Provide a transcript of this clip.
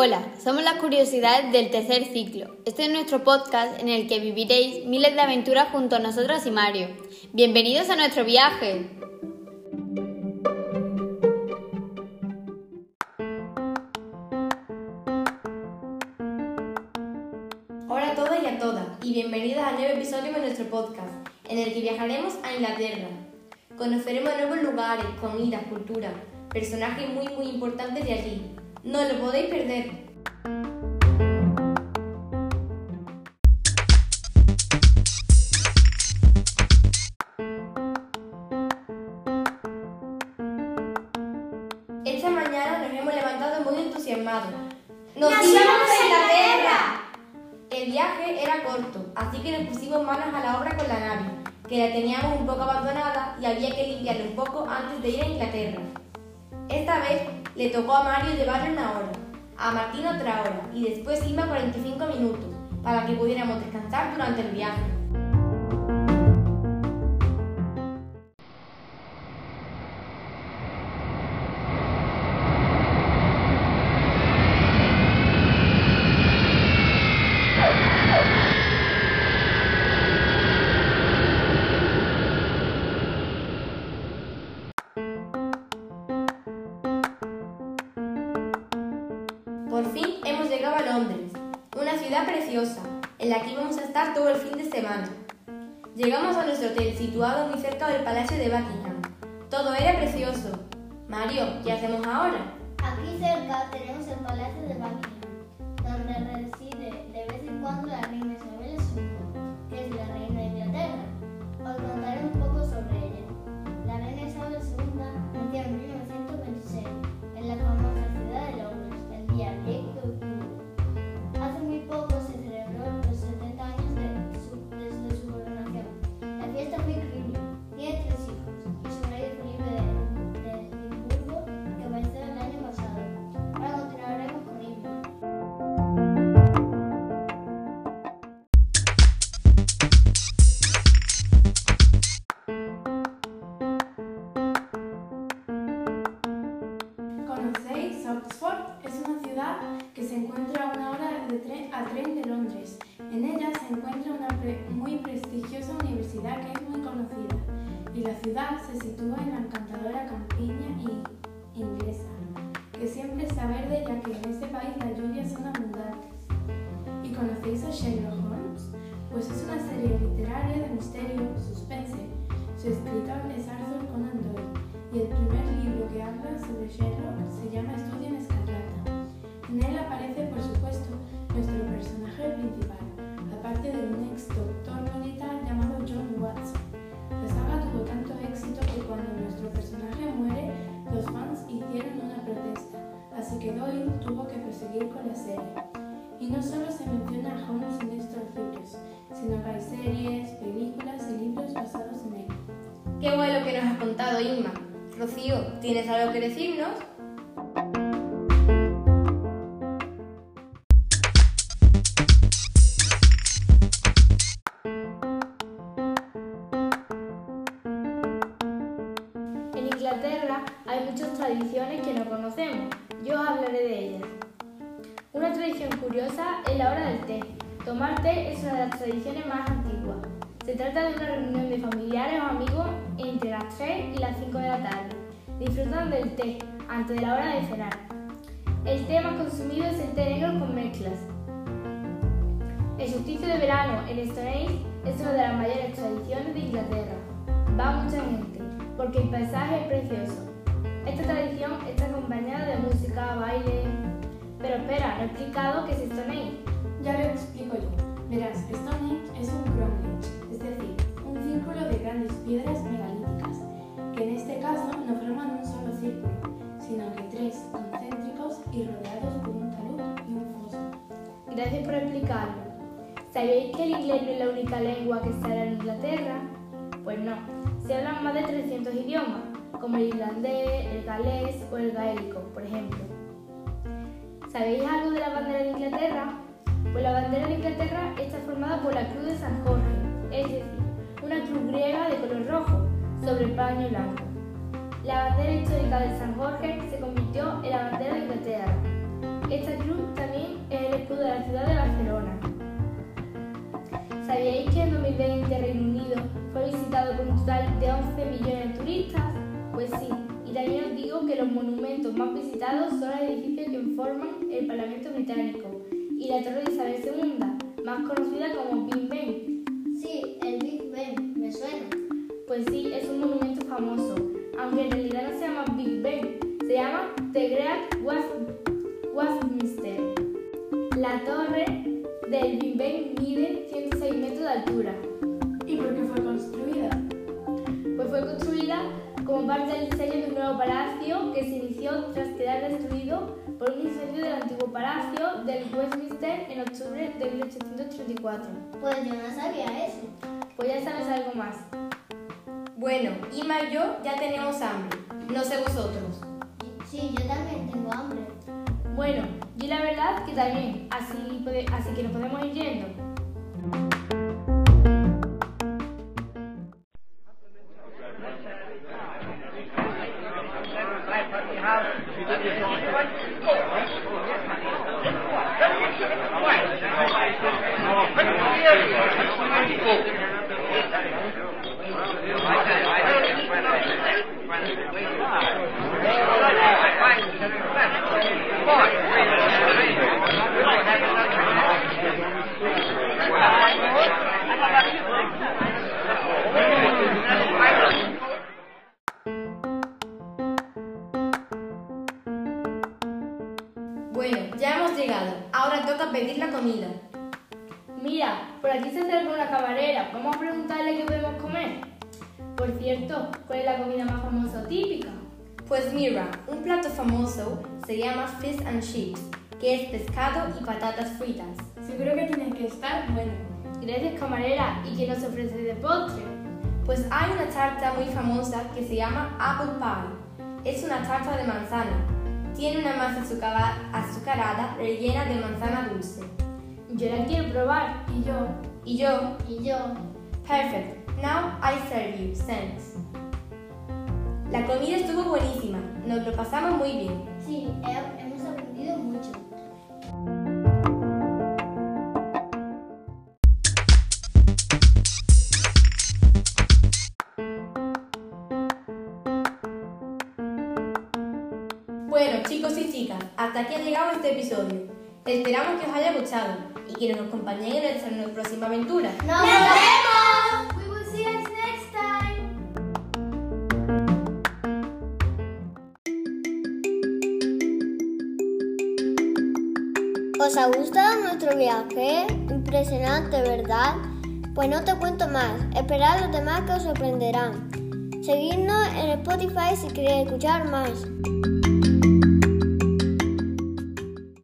Hola, somos las curiosidades del tercer ciclo. Este es nuestro podcast en el que viviréis miles de aventuras junto a nosotras y Mario. Bienvenidos a nuestro viaje. Hola a todos y a todas y bienvenidas al nuevo episodio de nuestro podcast, en el que viajaremos a Inglaterra. Conoceremos nuevos lugares, comidas, cultura, personajes muy muy importantes de allí. No lo podéis perder. Esta mañana nos hemos levantado muy entusiasmados. ¡Nos ¡Nos a Inglaterra! El viaje era corto, así que nos pusimos manos a la obra con la nave, que la teníamos un poco abandonada y había que limpiarla un poco antes de ir a Inglaterra. Esta vez le tocó a Mario llevarle una hora, a Martín otra hora y después Inma 45 minutos, para que pudiéramos descansar durante el viaje. Por fin hemos llegado a Londres, una ciudad preciosa, en la que íbamos a estar todo el fin de semana. Llegamos a nuestro hotel situado muy cerca del Palacio de Buckingham. Todo era precioso. Mario, ¿qué hacemos ahora? Aquí cerca tenemos el Palacio de Buckingham, donde reside de vez en cuando la reina se encuentra una pre- muy prestigiosa universidad que es muy conocida y la ciudad se sitúa en la encantadora campiña i- inglesa, que siempre está verde ya que en este país las lluvias son abundantes. ¿Y conocéis a Sherlock Holmes? Pues es una serie literaria de misterio, suspense. Su escritor es Arthur Conan Doyle y el primer libro que habla sobre Sherlock se llama Estudio en Escarlata. En él aparece, por supuesto, nuestro personaje principal, sino que hay series, películas y libros basados en él. Qué bueno que nos has contado, Inma. Rocío, ¿tienes algo que decirnos? En Inglaterra hay muchas tradiciones que no conocemos. Yo os hablaré de ellas. Una tradición curiosa es la hora del té. Tomar es una de las tradiciones más antiguas. Se trata de una reunión de familiares o amigos entre las 3 y las 5 de la tarde. Disfrutan del té antes de la hora de cenar. El té más consumido es el té negro con mezclas. El solsticio de verano en Stonehenge es una de las mayores tradiciones de Inglaterra. Va mucha gente porque el paisaje es precioso. Esta tradición está acompañada de música, baile. Pero espera, no he explicado qué es Stonehenge. Ya lo explico yo. Verás, Stonehenge es un cromlech, es decir, un círculo de grandes piedras megalíticas, que en este caso no forman un solo círculo, sino que tres concéntricos y rodeados por un talud y un foso. Gracias por explicarlo. ¿Sabéis que el inglés no es la única lengua que se habla en Inglaterra? Pues no, se hablan más de 300 idiomas, como el irlandés, el galés o el gaélico, por ejemplo. ¿Sabéis algo de la bandera de Inglaterra? Pues la bandera de Inglaterra está formada por la cruz de San Jorge, es decir, una cruz griega de color rojo sobre el paño blanco. La bandera histórica de San Jorge se convirtió en la bandera de Inglaterra. Esta cruz también es el escudo de la ciudad de Barcelona. ¿Sabíais que en 2020 Reino Unido fue visitado por un total de 11 millones de turistas? Pues sí, y también os digo que los monumentos más visitados son los edificios que informan el Parlamento Británico, y la Torre de Isabel II, más conocida como Big Ben. Sí, el Big Ben, me suena. Pues sí, es un monumento famoso, aunque en realidad no se llama Big Ben, se llama The Great Westminster. La torre del Big Ben mide 106 metros de altura. ¿Y por qué fue construida? Pues fue construida como parte del diseño de un nuevo palacio que se inició tras quedar destruido por un incendio del antiguo palacio del Westminster en octubre de 1834. Pues yo no sabía eso. Pues ya sabes algo más. Bueno, Ima y yo ya tenemos hambre. No sé vosotros. Sí, yo también tengo hambre. Bueno, yo la verdad que también, así, así que nos podemos ir yendo. Toca pedir la comida. Mira, por aquí se acerca una camarera. Vamos a preguntarle qué podemos comer. Por cierto, ¿cuál es la comida más famosa o típica? Pues mira, un plato famoso se llama fish and chips, que es pescado y patatas fritas. Seguro que tiene que estar bueno. Gracias, camarera. ¿Y qué nos ofrece de postre? Pues hay una tarta muy famosa que se llama apple pie. Es una tarta de manzana. Tiene una masa azucara- azucarada rellena de manzana dulce. Yo la quiero probar. Y yo, Y yo, Y yo, perfect. Now I serve you. Thanks. La comida estuvo buenísima. Nos lo pasamos muy bien. sí, he- hemos aprendido chicos y chicas, hasta aquí ha llegado este episodio. Esperamos que os haya gustado y que nos acompañen en nuestra próxima aventura. ¡Nos vemos! We will see us next time. ¿Os ha gustado nuestro viaje? Impresionante, ¿verdad? Pues no te cuento más. Esperad los demás que os sorprenderán. Seguidnos en Spotify si queréis escuchar más.